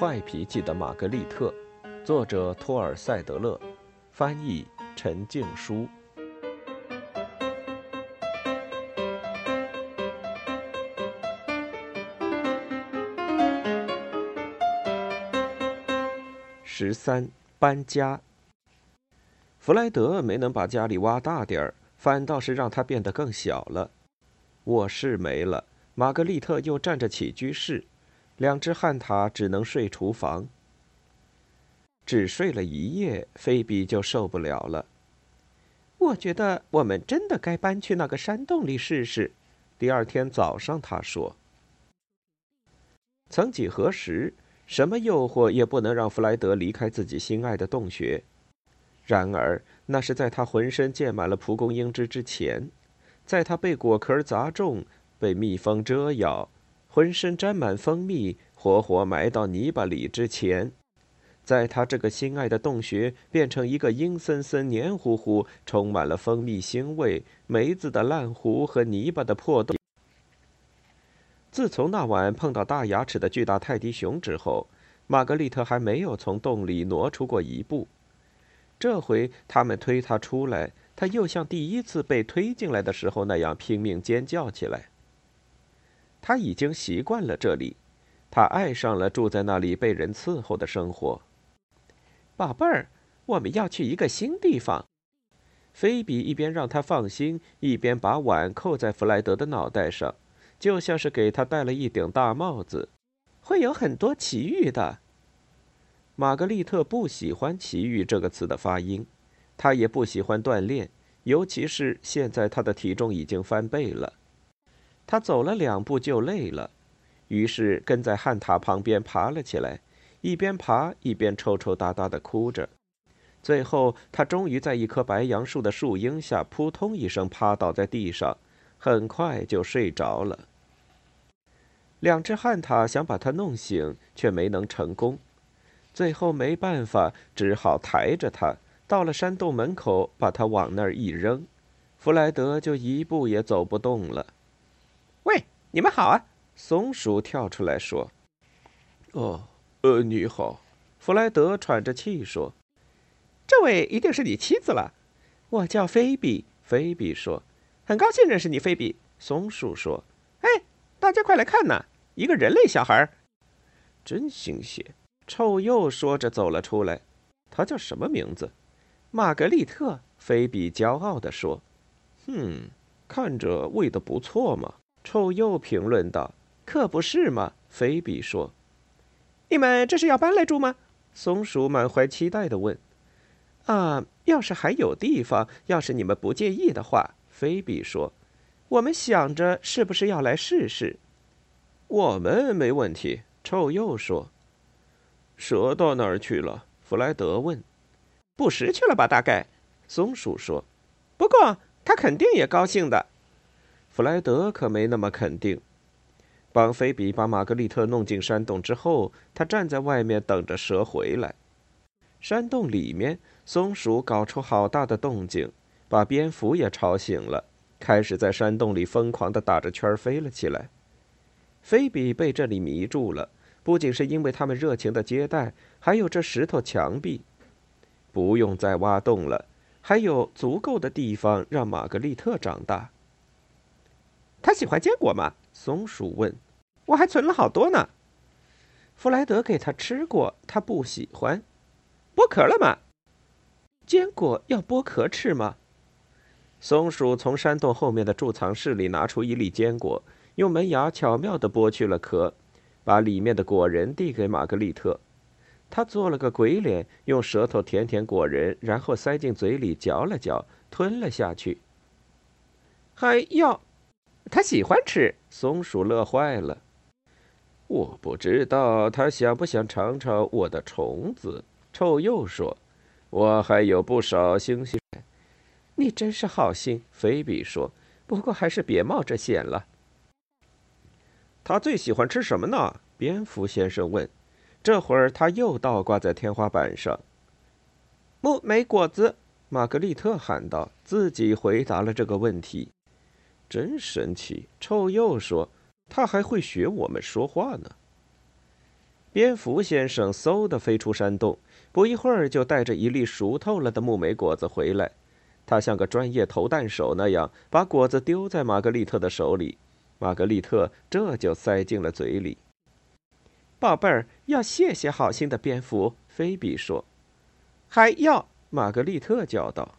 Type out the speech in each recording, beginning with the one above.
坏脾气的玛格丽特，作者托尔塞德勒，翻译陈静书。十三，搬家。弗莱德没能把家里挖大点儿，反倒是让它变得更小了。卧室没了，玛格丽特又占着起居室。两只旱獭只能睡厨房。只睡了一夜，菲比就受不了了。我觉得我们真的该搬去那个山洞里试试。第二天早上，他说：“曾几何时，什么诱惑也不能让弗莱德离开自己心爱的洞穴。然而，那是在他浑身溅满了蒲公英汁之前，在他被果壳砸中，被蜜蜂蛰咬。”浑身沾满蜂蜜，活活埋到泥巴里之前，在他这个心爱的洞穴变成一个阴森森、黏糊糊、充满了蜂蜜腥味、梅子的烂糊和泥巴的破洞。自从那晚碰到大牙齿的巨大泰迪熊之后，玛格丽特还没有从洞里挪出过一步。这回他们推他出来，他又像第一次被推进来的时候那样拼命尖叫起来。他已经习惯了这里，他爱上了住在那里被人伺候的生活。宝贝儿，我们要去一个新地方。菲比一边让他放心，一边把碗扣在弗莱德的脑袋上，就像是给他戴了一顶大帽子。会有很多奇遇的。玛格丽特不喜欢“奇遇”这个词的发音，她也不喜欢锻炼，尤其是现在她的体重已经翻倍了。他走了两步就累了，于是跟在旱獭旁边爬了起来，一边爬一边抽抽搭搭的哭着。最后，他终于在一棵白杨树的树荫下扑通一声趴倒在地上，很快就睡着了。两只旱獭想把他弄醒，却没能成功。最后没办法，只好抬着他到了山洞门口，把他往那儿一扔，弗莱德就一步也走不动了。喂，你们好啊！松鼠跳出来说：“哦，呃，你好。”弗莱德喘着气说：“这位一定是你妻子了。”我叫菲比。菲比说：“很高兴认识你，菲比。”松鼠说：“哎，大家快来看呐，一个人类小孩，真新鲜。”臭鼬说着走了出来。他叫什么名字？玛格丽特。菲比骄傲地说：“哼，看着喂的不错嘛。”臭鼬评论道：“可不是嘛。”菲比说：“你们这是要搬来住吗？”松鼠满怀期待的问。“啊，要是还有地方，要是你们不介意的话。”菲比说：“我们想着是不是要来试试。”“我们没问题。”臭鼬说。“蛇到哪儿去了？”弗莱德问。“捕食去了吧，大概。”松鼠说。“不过他肯定也高兴的。”弗莱德可没那么肯定。帮菲比把玛格丽特弄进山洞之后，他站在外面等着蛇回来。山洞里面，松鼠搞出好大的动静，把蝙蝠也吵醒了，开始在山洞里疯狂地打着圈飞了起来。菲比被这里迷住了，不仅是因为他们热情的接待，还有这石头墙壁。不用再挖洞了，还有足够的地方让玛格丽特长大。他喜欢坚果吗？松鼠问。我还存了好多呢。弗莱德给他吃过，他不喜欢。剥壳了吗？坚果要剥壳吃吗？松鼠从山洞后面的贮藏室里拿出一粒坚果，用门牙巧妙地剥去了壳，把里面的果仁递给玛格丽特。他做了个鬼脸，用舌头舔舔果仁，然后塞进嘴里嚼了嚼，吞了下去。还要。他喜欢吃，松鼠乐坏了。我不知道他想不想尝尝我的虫子。臭鼬说：“我还有不少星星。”你真是好心，菲比说。不过还是别冒这险了。他最喜欢吃什么呢？蝙蝠先生问。这会儿他又倒挂在天花板上。木莓果子，玛格丽特喊道，自己回答了这个问题。真神奇，臭鼬说：“他还会学我们说话呢。”蝙蝠先生嗖的飞出山洞，不一会儿就带着一粒熟透了的木莓果子回来。他像个专业投弹手那样，把果子丢在玛格丽特的手里，玛格丽特这就塞进了嘴里。宝贝儿，要谢谢好心的蝙蝠，菲比说。还要，玛格丽特叫道。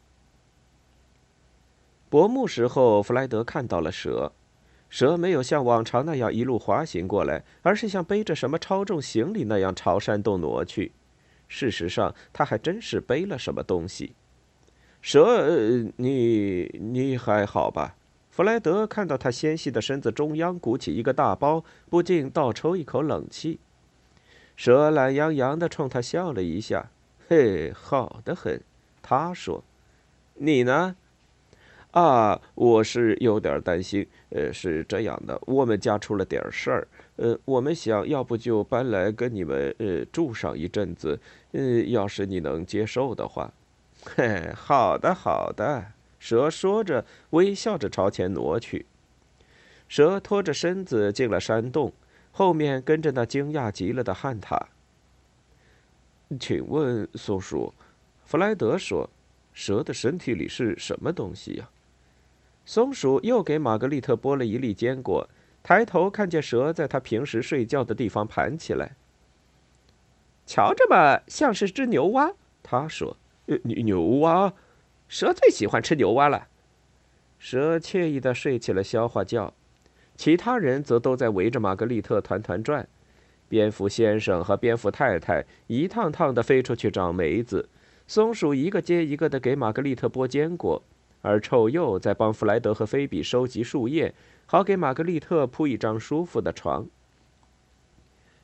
薄暮时候，弗莱德看到了蛇。蛇没有像往常那样一路滑行过来，而是像背着什么超重行李那样朝山洞挪去。事实上，他还真是背了什么东西。蛇，你你还好吧？弗莱德看到他纤细的身子中央鼓起一个大包，不禁倒抽一口冷气。蛇懒洋洋地冲他笑了一下：“嘿，好的很。”他说：“你呢？”啊，我是有点担心。呃，是这样的，我们家出了点事儿。呃，我们想要不就搬来跟你们呃住上一阵子。呃，要是你能接受的话。嘿，好的，好的。蛇说着，微笑着朝前挪去。蛇拖着身子进了山洞，后面跟着那惊讶极了的汉塔。请问松鼠，弗莱德说，蛇的身体里是什么东西呀？松鼠又给玛格丽特剥了一粒坚果，抬头看见蛇在它平时睡觉的地方盘起来。瞧着吧，像是只牛蛙。他说：“牛牛蛙，蛇最喜欢吃牛蛙了。”蛇惬意的睡起了消化觉，其他人则都在围着玛格丽特团团转。蝙蝠先生和蝙蝠太太一趟趟的飞出去找梅子，松鼠一个接一个的给玛格丽特剥坚果。而臭鼬在帮弗莱德和菲比收集树叶，好给玛格丽特铺一张舒服的床。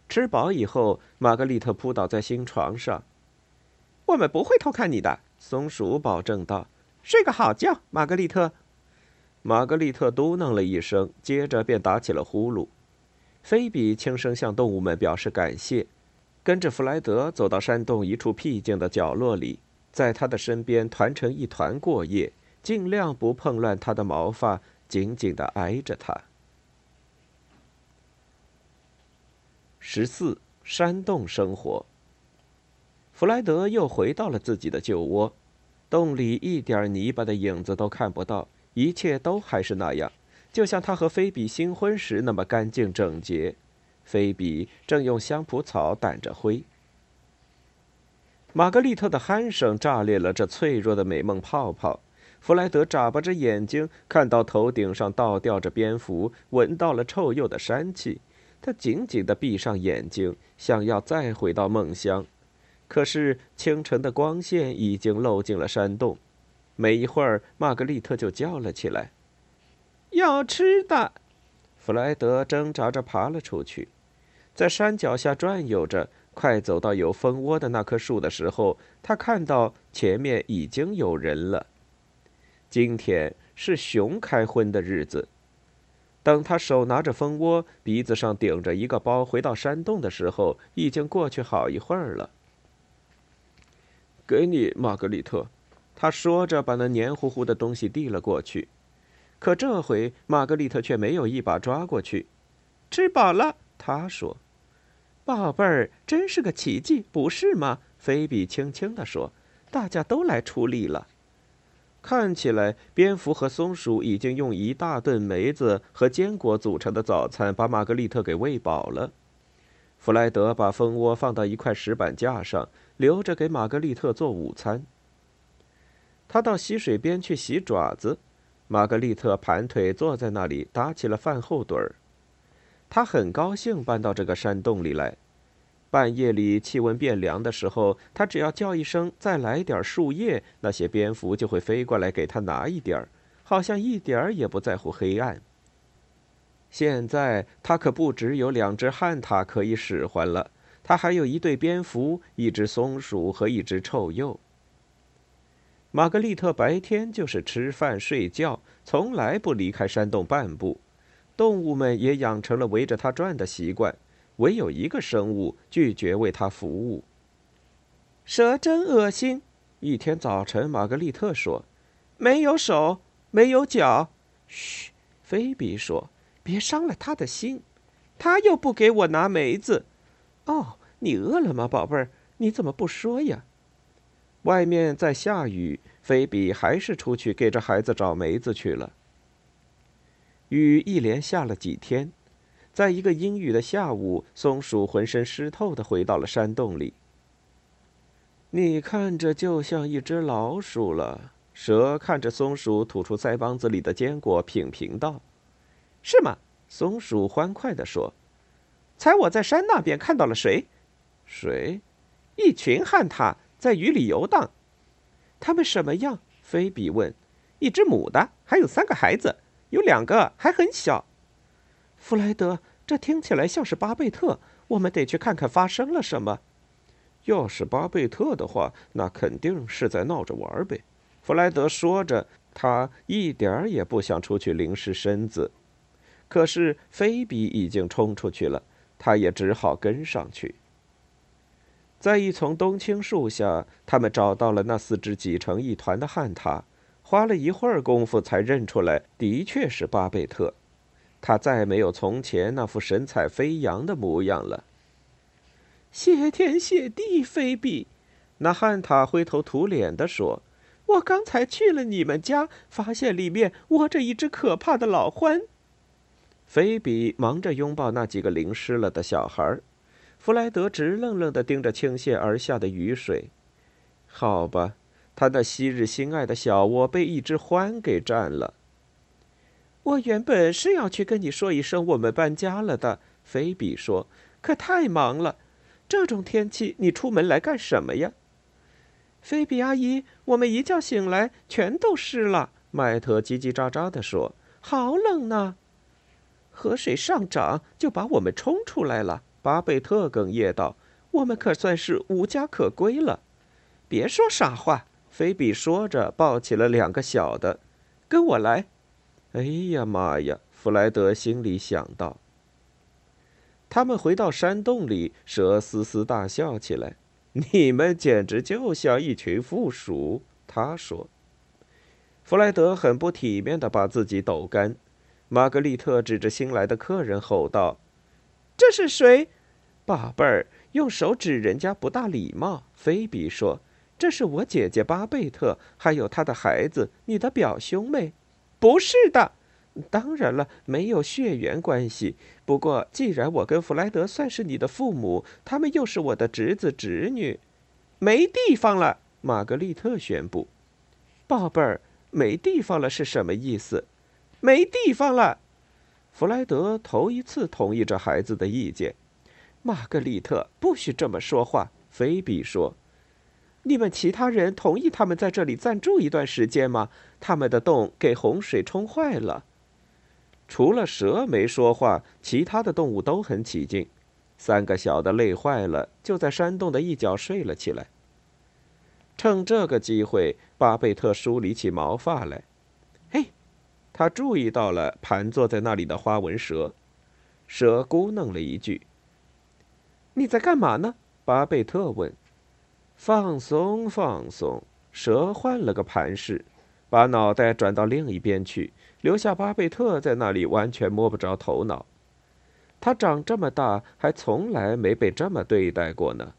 吃饱以后，玛格丽特扑倒在新床上。“我们不会偷看你的。”松鼠保证道。“睡个好觉，玛格丽特。”玛格丽特嘟囔了一声，接着便打起了呼噜。菲比轻声向动物们表示感谢，跟着弗莱德走到山洞一处僻静的角落里，在他的身边团成一团过夜。尽量不碰乱他的毛发，紧紧的挨着他。十四山洞生活。弗莱德又回到了自己的旧窝，洞里一点泥巴的影子都看不到，一切都还是那样，就像他和菲比新婚时那么干净整洁。菲比正用香蒲草掸着灰。玛格丽特的鼾声炸裂了这脆弱的美梦泡泡。弗莱德眨巴着眼睛，看到头顶上倒吊着蝙蝠，闻到了臭鼬的膻气。他紧紧地闭上眼睛，想要再回到梦乡。可是清晨的光线已经漏进了山洞。没一会儿，玛格丽特就叫了起来：“要吃的！”弗莱德挣扎着爬了出去，在山脚下转悠着。快走到有蜂窝的那棵树的时候，他看到前面已经有人了。今天是熊开荤的日子。等他手拿着蜂窝，鼻子上顶着一个包，回到山洞的时候，已经过去好一会儿了。给你，玛格丽特，他说着，把那黏糊糊的东西递了过去。可这回，玛格丽特却没有一把抓过去。吃饱了，他说：“宝贝儿，真是个奇迹，不是吗？”菲比轻轻地说：“大家都来出力了。”看起来，蝙蝠和松鼠已经用一大顿梅子和坚果组成的早餐把玛格丽特给喂饱了。弗莱德把蜂窝放到一块石板架上，留着给玛格丽特做午餐。他到溪水边去洗爪子，玛格丽特盘腿坐在那里，打起了饭后盹儿。他很高兴搬到这个山洞里来。半夜里气温变凉的时候，他只要叫一声“再来点树叶”，那些蝙蝠就会飞过来给他拿一点，好像一点儿也不在乎黑暗。现在他可不只有两只旱獭可以使唤了，他还有一对蝙蝠、一只松鼠和一只臭鼬。玛格丽特白天就是吃饭睡觉，从来不离开山洞半步，动物们也养成了围着他转的习惯。唯有一个生物拒绝为他服务。蛇真恶心。一天早晨，玛格丽特说：“没有手，没有脚。”嘘，菲比说：“别伤了他的心。”他又不给我拿梅子。哦，你饿了吗，宝贝儿？你怎么不说呀？外面在下雨，菲比还是出去给这孩子找梅子去了。雨一连下了几天，在一个阴雨的下午，松鼠浑身湿透的回到了山洞里。你看着就像一只老鼠了。蛇看着松鼠吐出腮帮子里的坚果，品评道：“是吗？”松鼠欢快地说：“猜我在山那边看到了谁？谁？一群旱獭在雨里游荡。他们什么样？”菲比问。“一只母的，还有三个孩子，有两个还很小。”弗莱德，这听起来像是巴贝特。我们得去看看发生了什么。要是巴贝特的话，那肯定是在闹着玩呗。弗莱德说着，他一点儿也不想出去淋湿身子。可是菲比已经冲出去了，他也只好跟上去。在一丛冬青树下，他们找到了那四只挤成一团的旱獭，花了一会儿功夫才认出来，的确是巴贝特。他再没有从前那副神采飞扬的模样了。谢天谢地，菲比！那旱獭灰头土脸地说。我刚才去了你们家，发现里面窝着一只可怕的老獾。菲比忙着拥抱那几个淋湿了的小孩，弗莱德直愣愣地盯着倾泻而下的雨水。好吧，他那昔日心爱的小窝被一只獾给占了。我原本是要去跟你说一声我们搬家了的，菲比说，可太忙了。这种天气，你出门来干什么呀？菲比阿姨，我们一觉醒来全都湿了。麦特叽叽喳喳地说：“好冷呢。”河水上涨就把我们冲出来了。巴贝特哽咽道：“我们可算是无家可归了。”别说傻话，菲比说着抱起了两个小的，跟我来。哎呀妈呀！弗莱德心里想到。他们回到山洞里，蛇嘶嘶大笑起来。你们简直就像一群负鼠，他说。弗莱德很不体面的把自己抖干。玛格丽特指着新来的客人吼道：“这是谁？”宝贝儿，用手指人家不大礼貌。菲比说：“这是我姐姐巴贝特，还有她的孩子，你的表兄妹。”不是的。当然了，没有血缘关系。不过，既然我跟弗莱德算是你的父母，他们又是我的侄子侄女，没地方了。玛格丽特宣布：“宝贝儿，没地方了是什么意思？没地方了。”弗莱德头一次同意这孩子的意见。玛格丽特，不许这么说话。菲比说：“你们其他人同意他们在这里暂住一段时间吗？他们的洞给洪水冲坏了。”除了蛇没说话，其他的动物都很起劲。三个小的累坏了，就在山洞的一角睡了起来。趁这个机会，巴贝特梳理起毛发来。嘿，他注意到了盘坐在那里的花纹蛇。蛇咕哝了一句：“你在干嘛呢？”巴贝特问。“放松，放松。”蛇换了个盘势，把脑袋转到另一边去。留下巴贝特在那里，完全摸不着头脑。他长这么大，还从来没被这么对待过呢。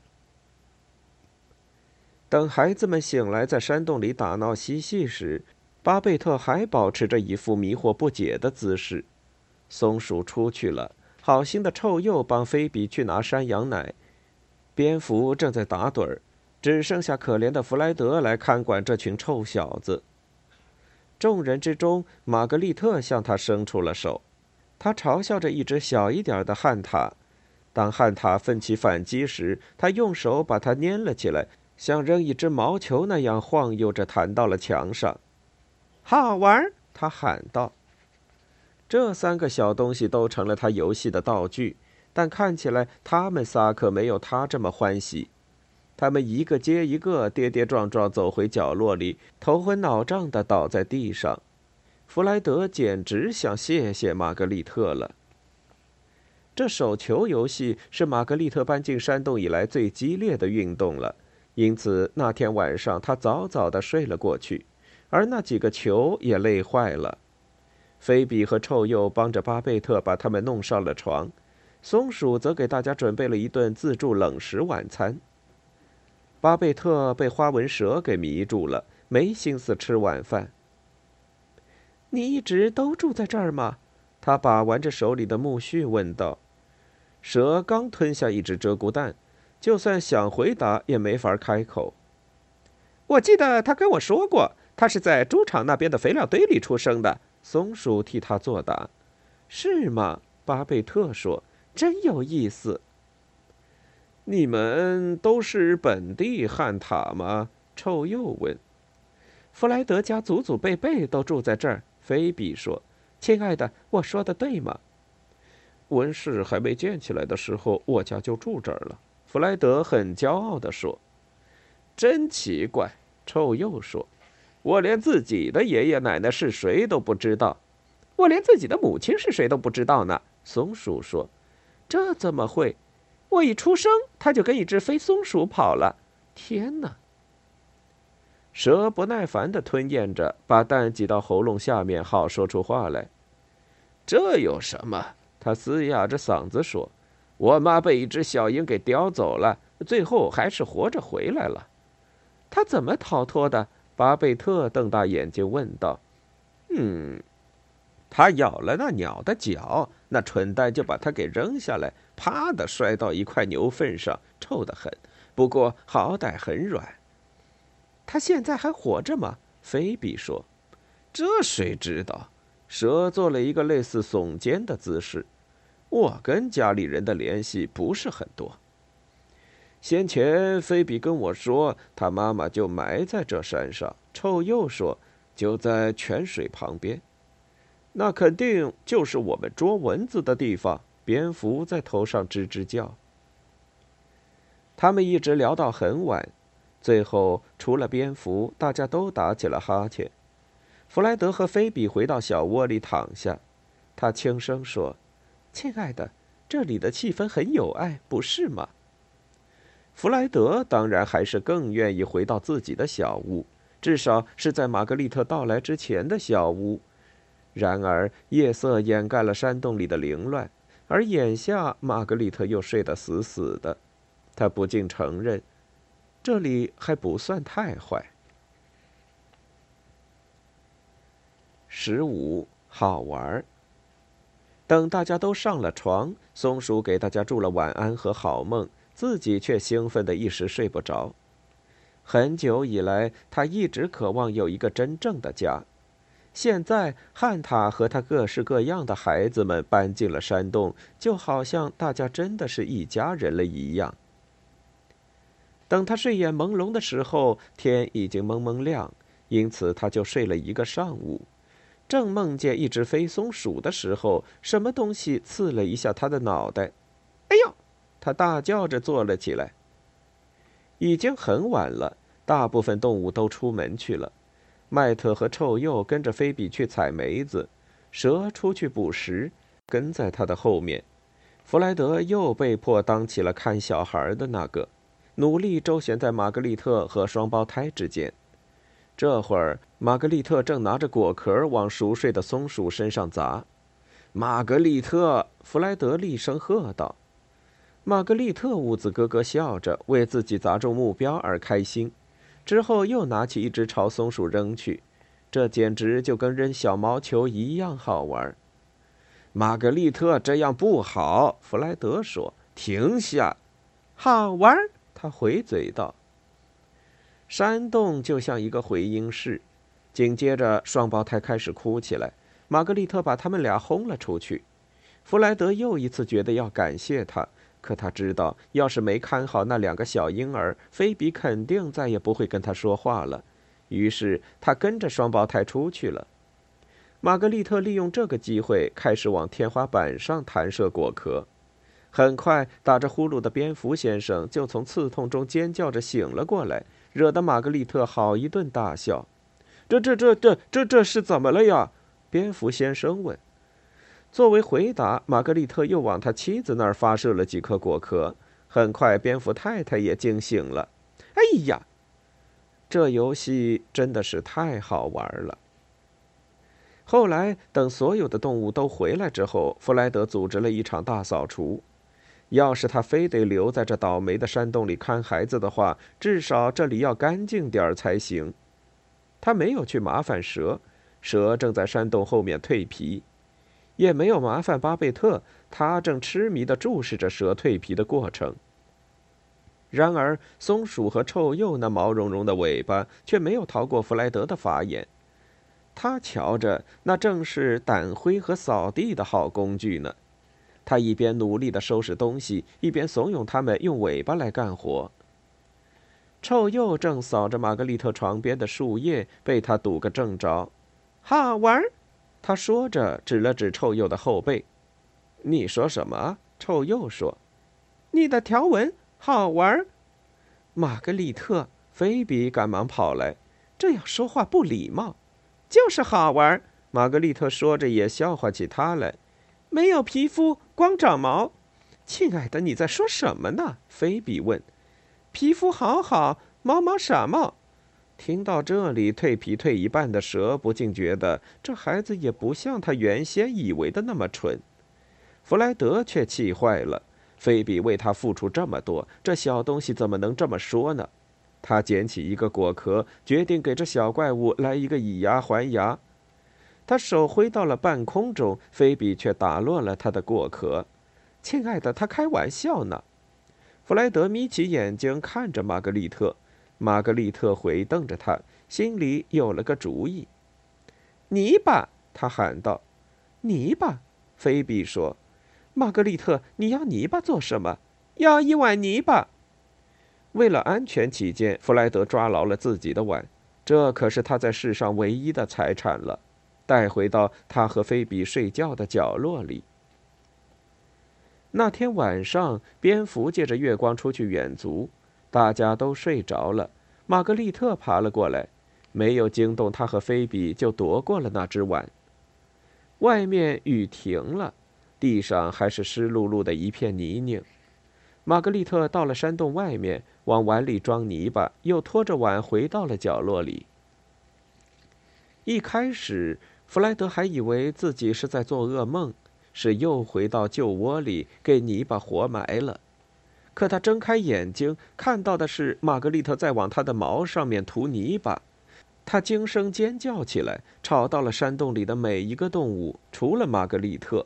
等孩子们醒来，在山洞里打闹嬉戏时，巴贝特还保持着一副迷惑不解的姿势。松鼠出去了，好心的臭鼬帮菲比去拿山羊奶，蝙蝠正在打盹儿，只剩下可怜的弗莱德来看管这群臭小子。众人之中，玛格丽特向他伸出了手，他嘲笑着一只小一点的旱獭。当旱獭奋起反击时，他用手把它粘了起来，像扔一只毛球那样晃悠着弹到了墙上。好玩，他喊道。这三个小东西都成了他游戏的道具，但看起来他们仨可没有他这么欢喜。他们一个接一个，跌跌撞撞走回角落里，头昏脑胀的倒在地上。弗莱德简直想谢谢玛格丽特了。这手球游戏是玛格丽特搬进山洞以来最激烈的运动了，因此那天晚上他早早的睡了过去，而那几个球也累坏了。菲比和臭鼬帮着巴贝特把他们弄上了床，松鼠则给大家准备了一顿自助冷食晚餐。巴贝特被花纹蛇给迷住了，没心思吃晚饭。你一直都住在这儿吗？他把玩着手里的苜蓿问道。蛇刚吞下一只鹧鸪蛋，就算想回答也没法开口。我记得他跟我说过，他是在猪场那边的肥料堆里出生的。松鼠替他作答。是吗？巴贝特说。真有意思。你们都是本地汉塔吗？臭鼬问。弗莱德家祖祖辈辈都住在这儿。菲比说：“亲爱的，我说的对吗？”温室还没建起来的时候，我家就住这儿了。弗莱德很骄傲地说：“真奇怪。”臭鼬说：“我连自己的爷爷奶奶是谁都不知道，我连自己的母亲是谁都不知道呢。”松鼠说：“这怎么会？我一出生，它就跟一只飞松鼠跑了。天哪！”蛇不耐烦地吞咽着，把蛋挤到喉咙下面，好说出话来。这有什么？他嘶哑着嗓子说：“我妈被一只小鹰给叼走了，最后还是活着回来了。他怎么逃脱的？”巴贝特瞪大眼睛问道。“嗯，他咬了那鸟的脚，那蠢蛋就把它给扔下来，啪的摔到一块牛粪上，臭得很。不过好歹很软。他现在还活着吗？”菲比说。“这谁知道？”蛇做了一个类似耸肩的姿势。我跟家里人的联系不是很多。先前菲比跟我说，他妈妈就埋在这山上。臭鼬说，就在泉水旁边。那肯定就是我们捉蚊子的地方。蝙蝠在头上吱吱叫。他们一直聊到很晚，最后除了蝙蝠，大家都打起了哈欠。弗莱德和菲比回到小窝里躺下，他轻声说。亲爱的，这里的气氛很有爱，不是吗？弗莱德当然还是更愿意回到自己的小屋，至少是在玛格丽特到来之前的小屋。然而夜色掩盖了山洞里的凌乱，而眼下玛格丽特又睡得死死的。他不禁承认，这里还不算太坏。十五，好玩。等大家都上了床，松鼠给大家祝了晚安和好梦，自己却兴奋的一时睡不着。很久以来，他一直渴望有一个真正的家。现在，汉塔和他各式各样的孩子们搬进了山洞，就好像大家真的是一家人了一样。等他睡眼朦胧的时候，天已经蒙蒙亮，因此他就睡了一个上午。正梦见一只飞松鼠的时候，什么东西刺了一下他的脑袋。“哎呦！”他大叫着坐了起来。已经很晚了，大部分动物都出门去了。麦特和臭鼬跟着菲比去采梅子，蛇出去捕食，跟在他的后面。弗莱德又被迫当起了看小孩的那个，努力周旋在玛格丽特和双胞胎之间。这会儿，玛格丽特正拿着果壳往熟睡的松鼠身上砸。玛格丽特，弗莱德厉声喝道：“玛格丽特兀自咯咯笑着，为自己砸中目标而开心。之后又拿起一只朝松鼠扔去，这简直就跟扔小毛球一样好玩。”玛格丽特，这样不好，弗莱德说：“停下！”好玩，他回嘴道。山洞就像一个回音室，紧接着双胞胎开始哭起来。玛格丽特把他们俩轰了出去。弗莱德又一次觉得要感谢他，可他知道，要是没看好那两个小婴儿，菲比肯定再也不会跟他说话了。于是他跟着双胞胎出去了。玛格丽特利用这个机会开始往天花板上弹射果壳。很快，打着呼噜的蝙蝠先生就从刺痛中尖叫着醒了过来。惹得玛格丽特好一顿大笑，这、这、这、这、这、这是怎么了呀？蝙蝠先生问。作为回答，玛格丽特又往他妻子那儿发射了几颗果壳。很快，蝙蝠太太也惊醒了。哎呀，这游戏真的是太好玩了！后来，等所有的动物都回来之后，弗莱德组织了一场大扫除。要是他非得留在这倒霉的山洞里看孩子的话，至少这里要干净点儿才行。他没有去麻烦蛇，蛇正在山洞后面蜕皮；也没有麻烦巴贝特，他正痴迷地注视着蛇蜕皮的过程。然而，松鼠和臭鼬那毛茸茸的尾巴却没有逃过弗莱德的法眼。他瞧着，那正是掸灰和扫地的好工具呢。他一边努力地收拾东西，一边怂恿他们用尾巴来干活。臭鼬正扫着玛格丽特床边的树叶，被他堵个正着。好玩，他说着，指了指臭鼬的后背。你说什么？臭鼬说：“你的条纹好玩。”玛格丽特、菲比赶忙跑来：“这样说话不礼貌。”就是好玩。玛格丽特说着，也笑话起他来。没有皮肤，光长毛。亲爱的，你在说什么呢？菲比问。皮肤好好，毛毛傻帽。听到这里，蜕皮蜕一半的蛇不禁觉得这孩子也不像他原先以为的那么蠢。弗莱德却气坏了。菲比为他付出这么多，这小东西怎么能这么说呢？他捡起一个果壳，决定给这小怪物来一个以牙还牙。他手挥到了半空中，菲比却打落了他的果壳。亲爱的，他开玩笑呢。弗莱德眯起眼睛看着玛格丽特，玛格丽特回瞪着他，心里有了个主意。泥巴，他喊道。泥巴，菲比说。玛格丽特，你要泥巴做什么？要一碗泥巴。为了安全起见，弗莱德抓牢了自己的碗，这可是他在世上唯一的财产了。带回到他和菲比睡觉的角落里。那天晚上，蝙蝠借着月光出去远足，大家都睡着了。玛格丽特爬了过来，没有惊动他和菲比，就夺过了那只碗。外面雨停了，地上还是湿漉漉的一片泥泞。玛格丽特到了山洞外面，往碗里装泥巴，又拖着碗回到了角落里。一开始。弗莱德还以为自己是在做噩梦，是又回到旧窝里给泥巴活埋了。可他睁开眼睛，看到的是玛格丽特在往他的毛上面涂泥巴。他惊声尖叫起来，吵到了山洞里的每一个动物，除了玛格丽特。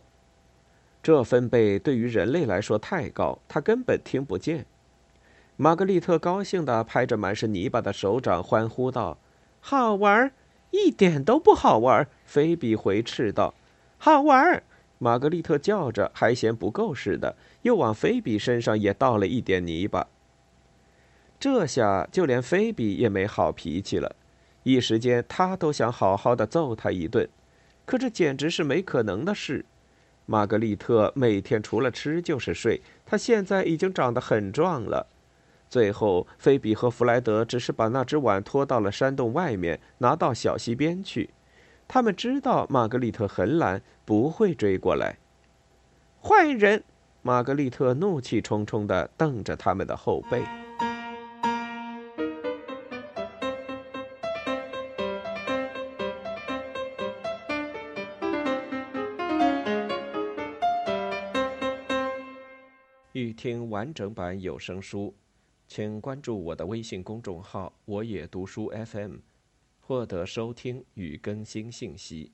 这分贝对于人类来说太高，他根本听不见。玛格丽特高兴地拍着满是泥巴的手掌，欢呼道：“好玩！”一点都不好玩，菲比回斥道。“好玩！”玛格丽特叫着，还嫌不够似的，又往菲比身上也倒了一点泥巴。这下就连菲比也没好脾气了，一时间他都想好好的揍他一顿，可这简直是没可能的事。玛格丽特每天除了吃就是睡，她现在已经长得很壮了。最后，菲比和弗莱德只是把那只碗拖到了山洞外面，拿到小溪边去。他们知道玛格丽特很懒，不会追过来。坏人！玛格丽特怒气冲冲地瞪着他们的后背。欲听完整版有声书。请关注我的微信公众号“我也读书 FM”，获得收听与更新信息。